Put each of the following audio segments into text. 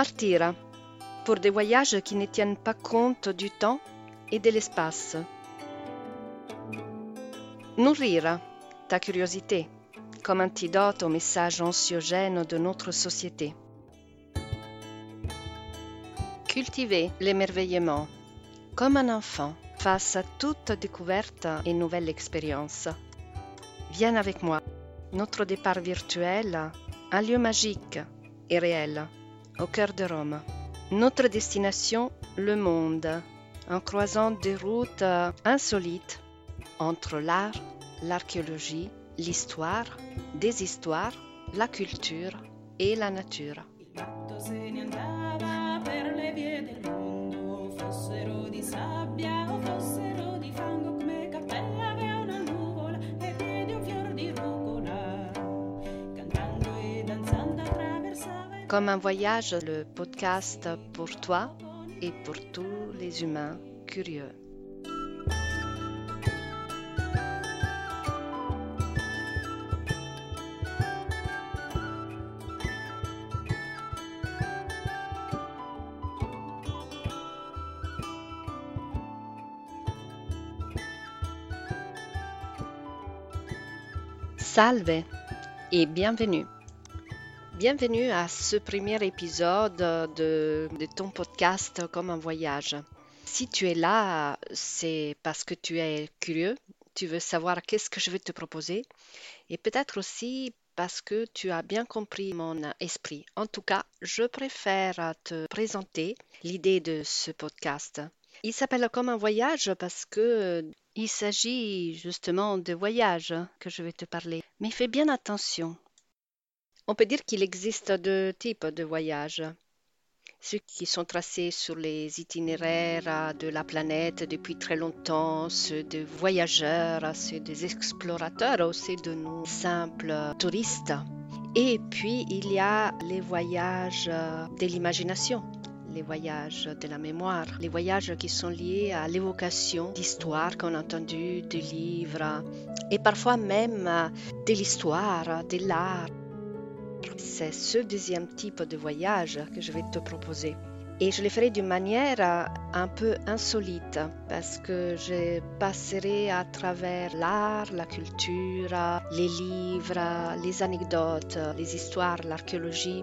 Partir pour des voyages qui ne tiennent pas compte du temps et de l'espace. Nourrir ta curiosité comme antidote aux messages anxiogènes de notre société. Cultiver l'émerveillement comme un enfant face à toute découverte et nouvelle expérience. Viens avec moi. Notre départ virtuel, un lieu magique et réel, au cœur de Rome. Notre destination, le monde, en croisant des routes insolites entre l'art, l'archéologie, l'histoire, des histoires, la culture et la nature. Comme un voyage, le podcast pour toi et pour tous les humains curieux. Salve et bienvenue. Bienvenue à ce premier épisode de, ton podcast comme un voyage. Si tu es là, c'est parce que tu es curieux, tu veux savoir qu'est-ce que je vais te proposer et peut-être aussi parce que tu as bien compris mon esprit. En tout cas, je préfère te présenter l'idée de ce podcast. Il s'appelle comme un voyage parce que il s'agit justement de voyage que je vais te parler. Mais fais bien attention. On peut dire qu'il existe deux types de voyages. Ceux qui sont tracés sur les itinéraires de la planète depuis très longtemps, ceux de voyageurs, ceux des explorateurs, aussi de nous simples touristes. Et puis il y a les voyages de l'imagination, les voyages de la mémoire, les voyages qui sont liés à l'évocation d'histoires qu'on a entendues, de livres, et parfois même de l'histoire, de l'art. C'est ce deuxième type de voyage que je vais te proposer. Et je le ferai d'une manière euh, un peu insolite parce que je passerai à travers l'art, la culture, les livres, les anecdotes, les histoires, l'archéologie,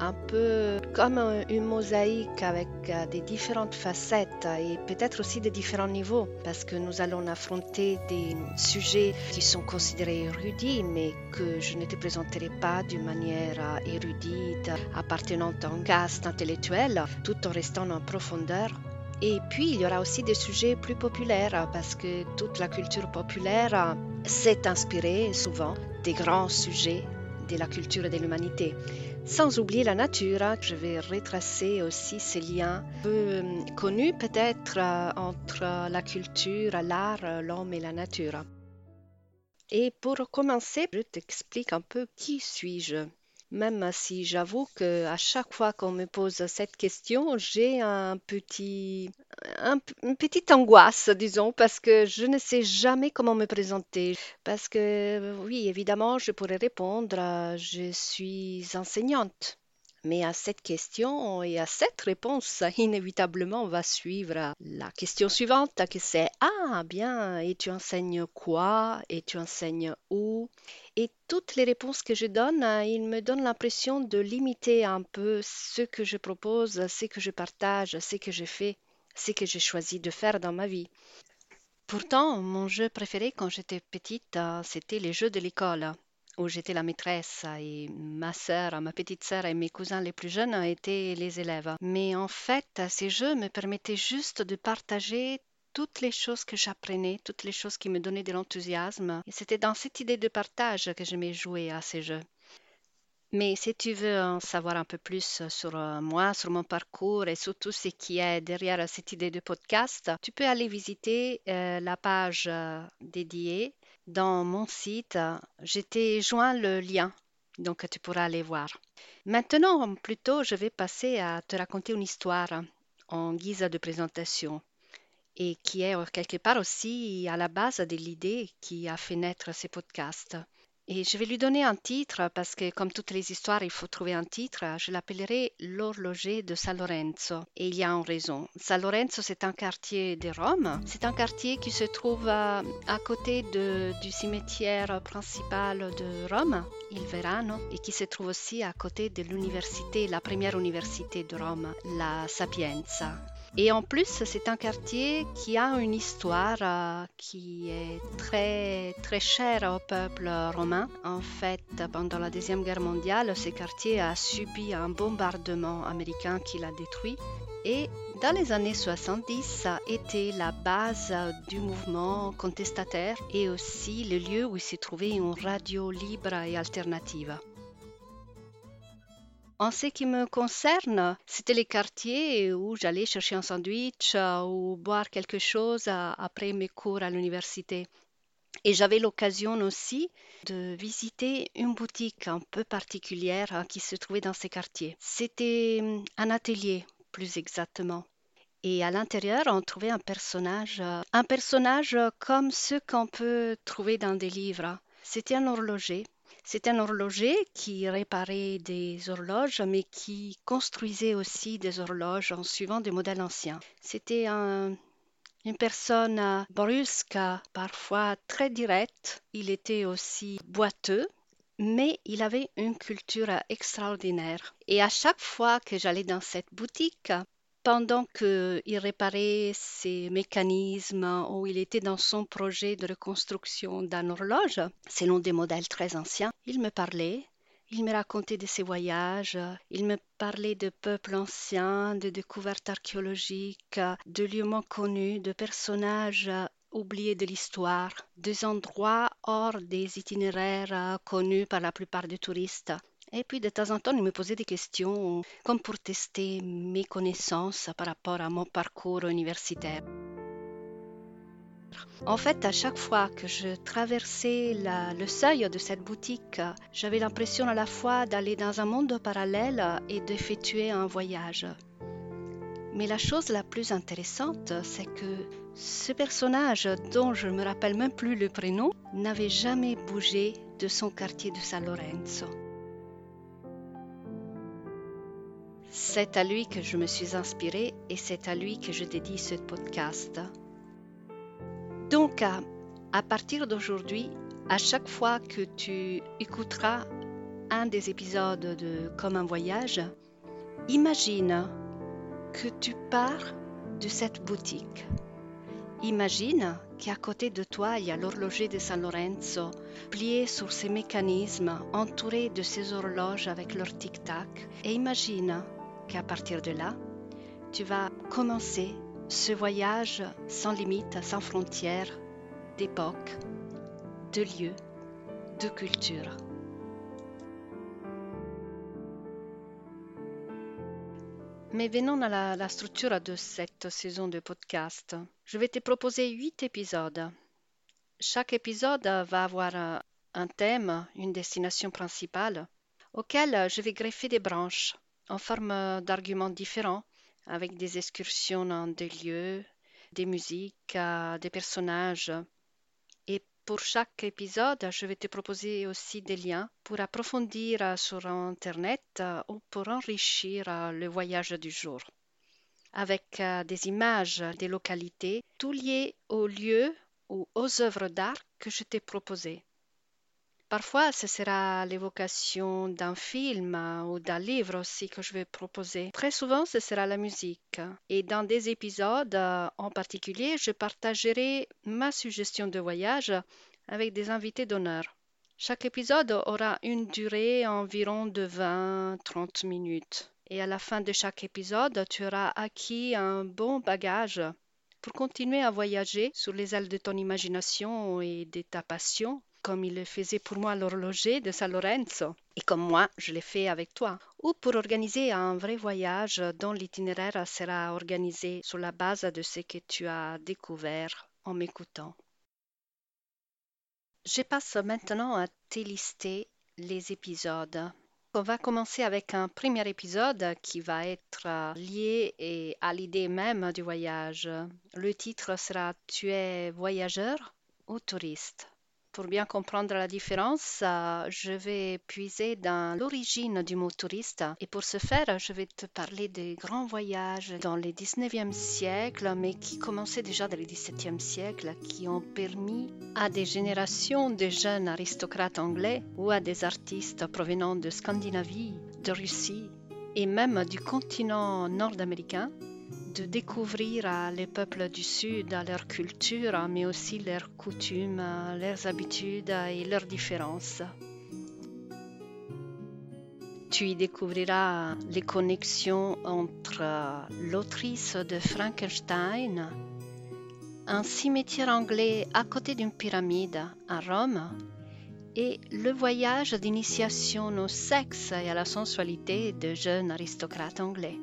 un peu comme une mosaïque avec euh, des différentes facettes et peut-être aussi des différents niveaux parce que nous allons affronter des sujets qui sont considérés érudits mais que je ne te présenterai pas d'une manière euh, érudite appartenant à un caste intellectuel tout en restant en profondeur. Et puis, il y aura aussi des sujets plus populaires, parce que toute la culture populaire s'est inspirée souvent des grands sujets de la culture et de l'humanité. Sans oublier la nature, je vais retracer aussi ces liens peu euh, connus peut-être euh, entre la culture, l'art, l'homme et la nature. Et pour commencer, je t'explique un peu qui suis-je même si j'avoue que à chaque fois qu'on me pose cette question, j'ai un petit, une petite angoisse, disons, parce que je ne sais jamais comment me présenter. Parce que, oui, évidemment, je pourrais répondre, je suis enseignante. Mais à cette question et à cette réponse, inévitablement va suivre la question suivante, qui c'est Ah, bien, et tu enseignes quoi? Et tu enseignes où? Et toutes les réponses que je donne, il me donnent l'impression de limiter un peu ce que je propose, ce que je partage, ce que je fais, ce que j'ai choisi de faire dans ma vie. Pourtant, mon jeu préféré quand j'étais petite, c'était les jeux de l'école où j'étais la maîtresse et ma sœur, ma petite sœur et mes cousins les plus jeunes étaient les élèves. Mais en fait, ces jeux me permettaient juste de partager toutes les choses que j'apprenais, toutes les choses qui me donnaient de l'enthousiasme. Et c'était dans cette idée de partage que j'aimais jouer à ces jeux. Mais si tu veux en savoir un peu plus sur euh, moi, sur mon parcours et sur tout ce qui est derrière cette idée de podcast, tu peux aller visiter euh, la page euh, dédiée dans mon site, je t'ai joint le lien, donc tu pourras aller voir. Maintenant, plutôt, je vais passer à te raconter une histoire en guise de présentation et qui est quelque part aussi à la base de l'idée qui a fait naître ces podcasts. Et je vais lui donner un titre parce que comme toutes les histoires, il faut trouver un titre. Je l'appellerai L'horloger de San Lorenzo. Et il y a une raison. San Lorenzo, c'est un quartier de Rome. C'est un quartier qui se trouve à, côté du cimetière principal de Rome, Il Verano, et qui se trouve aussi à côté de l'université, la première université de Rome, la Sapienza. Et en plus, c'est un quartier qui a une histoire euh, qui est très, très chère au peuple romain. En fait, pendant la Deuxième Guerre mondiale, ce quartier a subi un bombardement américain qui l'a détruit. Et dans les années 70, ça a été la base du mouvement contestataire et aussi le lieu où s'est trouvait une radio libre et alternative. En ce qui me concerne, c'était les quartiers où j'allais chercher un sandwich euh, ou boire quelque chose euh, après mes cours à l'université. Et j'avais l'occasion aussi de visiter une boutique un peu particulière euh, qui se trouvait dans ces quartiers. C'était un atelier, plus exactement. Et à l'intérieur, on trouvait un personnage, un personnage comme ceux qu'on peut trouver dans des livres. C'était un horloger c'est un horloger qui réparait des horloges, mais qui construisait aussi des horloges en suivant des modèles anciens. C'était une personne brusque, parfois très directe. Il était aussi boiteux, mais il avait une culture extraordinaire. Et à chaque fois que j'allais dans cette boutique, pendant qu'il réparait ses mécanismes ou il était dans son projet de reconstruction d'un horloge, selon des modèles très anciens, il me parlait, il me racontait de ses voyages, il me parlait de peuples anciens, de découvertes archéologiques, de lieux moins connus, de personnages oubliés de l'histoire, des endroits hors des itinéraires connus par la plupart des touristes. Et puis de temps en temps, il me posait des questions comme pour tester mes connaissances par rapport à mon parcours universitaire. En fait, à chaque fois que je traversais le seuil de cette boutique, j'avais l'impression à la fois d'aller dans un monde parallèle et d'effectuer un voyage. Mais la chose la plus intéressante, c'est que ce personnage, dont je ne me rappelle même plus le prénom, n'avait jamais bougé de son quartier de San Lorenzo. C'est à lui que je me suis inspirée et c'est à lui que je dédie ce podcast. Donc, à, partir d'aujourd'hui, à chaque fois que tu écouteras un des épisodes de Comme un voyage, imagine que tu pars de cette boutique. Imagine qu'à côté de toi, il y a l'horloger de San Lorenzo, plié sur ses mécanismes, entouré de ses horloges avec leur tic-tac. Et imagine qu'à partir de là, tu vas commencer ce voyage sans limite, sans frontières, d'époque, de lieu, de culture. Mais venons à la, structure de cette saison de podcast. Je vais te proposer huit épisodes. Chaque épisode va avoir un thème, une destination principale, auquel je vais greffer des branches en forme d'arguments différents, avec des excursions dans des lieux, des musiques, euh, des personnages. Et pour chaque épisode, je vais te proposer aussi des liens pour approfondir sur Internet euh, ou pour enrichir euh, le voyage du jour. Avec des images des localités, tout lié aux lieux ou aux œuvres d'art que je t'ai proposées. Parfois, ce sera l'évocation d'un film ou d'un livre aussi que je vais proposer. Très souvent, ce sera la musique. Et dans des épisodes en particulier, je partagerai ma suggestion de voyage avec des invités d'honneur. Chaque épisode aura une durée environ de 20-30 minutes. Et à la fin de chaque épisode, tu auras acquis un bon bagage pour continuer à voyager sur les ailes de ton imagination et de ta passion comme il le faisait pour moi l'horloger de San Lorenzo, et comme moi je l'ai fait avec toi, ou pour organiser un vrai voyage dont l'itinéraire sera organisé sur la base de ce que tu as découvert en m'écoutant. Je passe maintenant à lister les épisodes. On va commencer avec un premier épisode qui va être lié à l'idée même du voyage. Le titre sera Tu es voyageur ou touriste? Pour bien comprendre la différence, euh, je vais puiser dans l'origine du mot touriste. Et pour ce faire, je vais te parler des grands voyages dans le 19e siècle, mais qui commençaient déjà dans le 17e siècle, qui ont permis à des générations de jeunes aristocrates anglais ou à des artistes provenant de Scandinavie, de Russie et même du continent nord-américain de découvrir les peuples du Sud, leur culture, mais aussi leurs coutumes, leurs habitudes et leurs différences. Tu y découvriras les connexions entre l'autrice de Frankenstein, un cimetière anglais à côté d'une pyramide à Rome, et le voyage d'initiation au sexe et à la sensualité de jeunes aristocrates anglais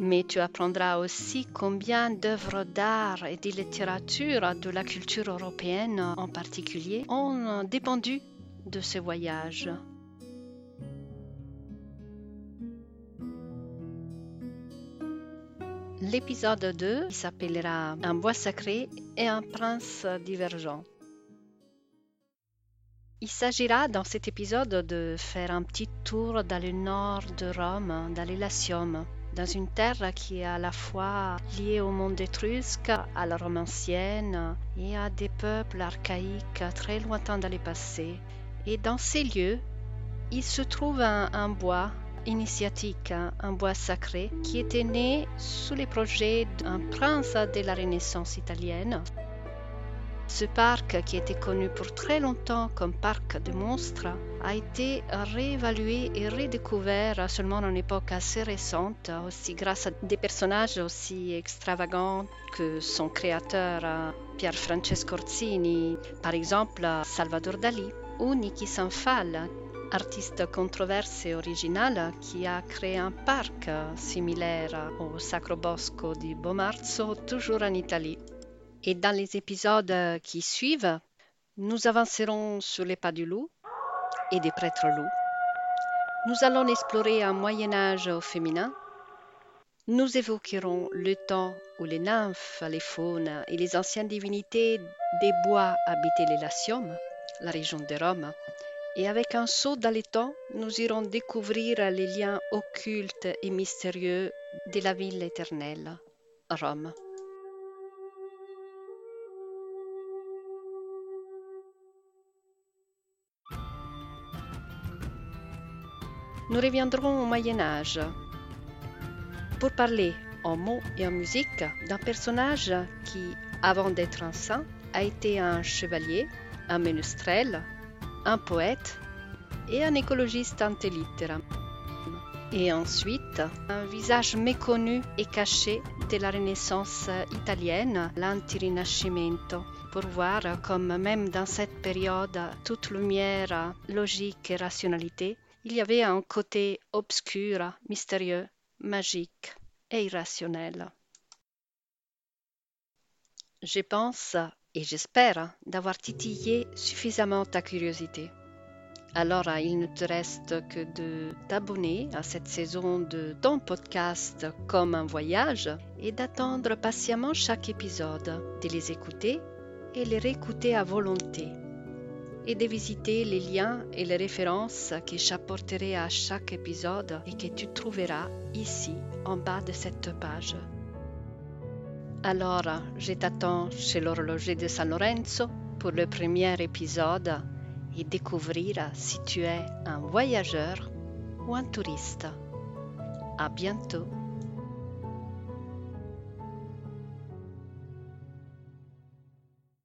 mais tu apprendras aussi combien d'œuvres d'art et de littérature de la culture européenne en particulier ont dépendu de ce voyage. L'épisode 2 s'appellera Un bois sacré et un prince divergent. Il s'agira dans cet épisode de faire un petit tour dans le nord de Rome, dans l'Elasium dans une terre qui est à la fois liée au monde étrusque, à la Rome ancienne et à des peuples archaïques très lointains dans le passé. Et dans ces lieux, il se trouve un, bois initiatique, un bois sacré, qui était né sous les projets d'un prince de la Renaissance italienne ce parc, qui était connu pour très longtemps comme parc de monstres, a été réévalué et redécouvert seulement en une époque assez récente, aussi grâce à des personnages aussi extravagants que son créateur Pier Francesco Orsini, par exemple Salvador Dali ou Niki Sanfal, artiste controversé et original qui a créé un parc similaire au Sacro Bosco di Bomarzo, toujours en Italie. Et dans les épisodes qui suivent, nous avancerons sur les pas du loup et des prêtres loups. Nous allons explorer un Moyen Âge féminin. Nous évoquerons le temps où les nymphes, les faunes et les anciennes divinités des bois habitaient l'Elasium, la région de Rome. Et avec un saut dans le temps, nous irons découvrir les liens occultes et mystérieux de la ville éternelle, Rome. Nous reviendrons au Moyen Âge pour parler en mots et en musique d'un personnage qui, avant d'être un saint, a été un chevalier, un ménestrel, un poète et un écologiste antelittera. Et ensuite, un visage méconnu et caché de la Renaissance italienne, l'anti-rinascimento, pour voir comme même dans cette période toute lumière, logique et rationalité il y avait un côté obscur, mystérieux, magique et irrationnel. Je pense et j'espère d'avoir titillé suffisamment ta curiosité. Alors, il ne te reste que de t'abonner à cette saison de ton podcast comme un voyage et d'attendre patiemment chaque épisode, de les écouter et les réécouter à volonté et de visiter les liens et les références que j'apporterai à chaque épisode et que tu trouveras ici en bas de cette page. Alors, je t'attends chez l'horloger de San Lorenzo pour le premier épisode et découvrir si tu es un voyageur ou un touriste. À bientôt!